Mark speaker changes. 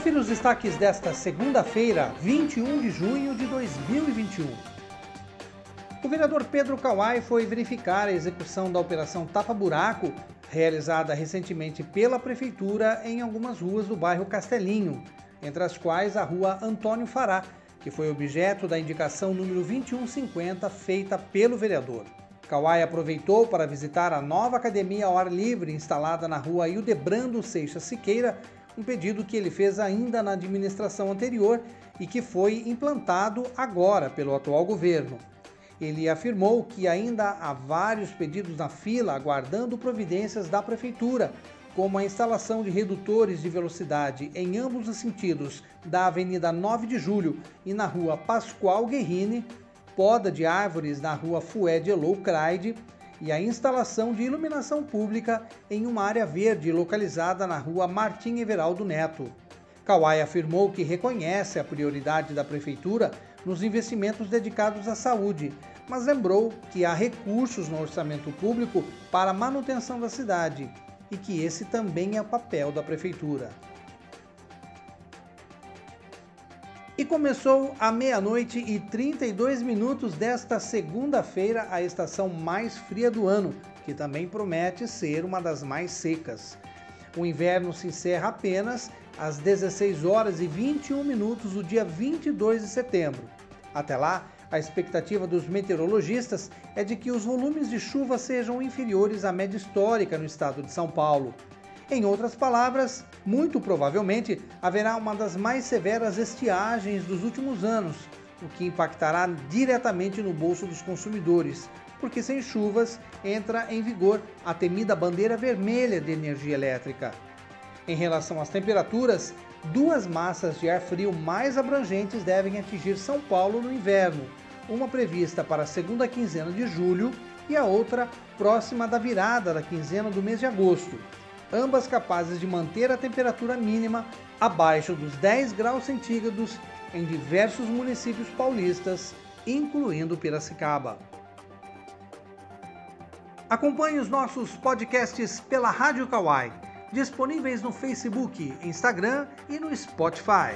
Speaker 1: Confira os destaques desta segunda-feira, 21 de junho de 2021. O vereador Pedro Kawai foi verificar a execução da Operação Tapa Buraco, realizada recentemente pela Prefeitura em algumas ruas do bairro Castelinho, entre as quais a rua Antônio Fará, que foi objeto da indicação número 2150 feita pelo vereador. Kawai aproveitou para visitar a nova academia ao ar livre instalada na rua Hildebrando Seixas Siqueira, um pedido que ele fez ainda na administração anterior e que foi implantado agora pelo atual governo. Ele afirmou que ainda há vários pedidos na fila aguardando providências da prefeitura, como a instalação de redutores de velocidade em ambos os sentidos da Avenida 9 de Julho e na Rua Pascoal Guerrini, poda de árvores na rua Fued Loucraide e a instalação de iluminação pública em uma área verde localizada na rua Martim Everaldo Neto. Kawai afirmou que reconhece a prioridade da prefeitura nos investimentos dedicados à saúde, mas lembrou que há recursos no orçamento público para a manutenção da cidade e que esse também é o papel da prefeitura. E começou à meia-noite e 32 minutos desta segunda-feira a estação mais fria do ano, que também promete ser uma das mais secas. O inverno se encerra apenas às 16 horas e 21 minutos do dia 22 de setembro. Até lá, a expectativa dos meteorologistas é de que os volumes de chuva sejam inferiores à média histórica no estado de São Paulo. Em outras palavras, muito provavelmente haverá uma das mais severas estiagens dos últimos anos, o que impactará diretamente no bolso dos consumidores, porque sem chuvas entra em vigor a temida bandeira vermelha de energia elétrica. Em relação às temperaturas, duas massas de ar frio mais abrangentes devem atingir São Paulo no inverno, uma prevista para a segunda quinzena de julho e a outra próxima da virada da quinzena do mês de agosto ambas capazes de manter a temperatura mínima abaixo dos 10 graus centígrados em diversos municípios paulistas, incluindo Piracicaba. Acompanhe os nossos podcasts pela Rádio Kawai, disponíveis no Facebook, Instagram e no Spotify.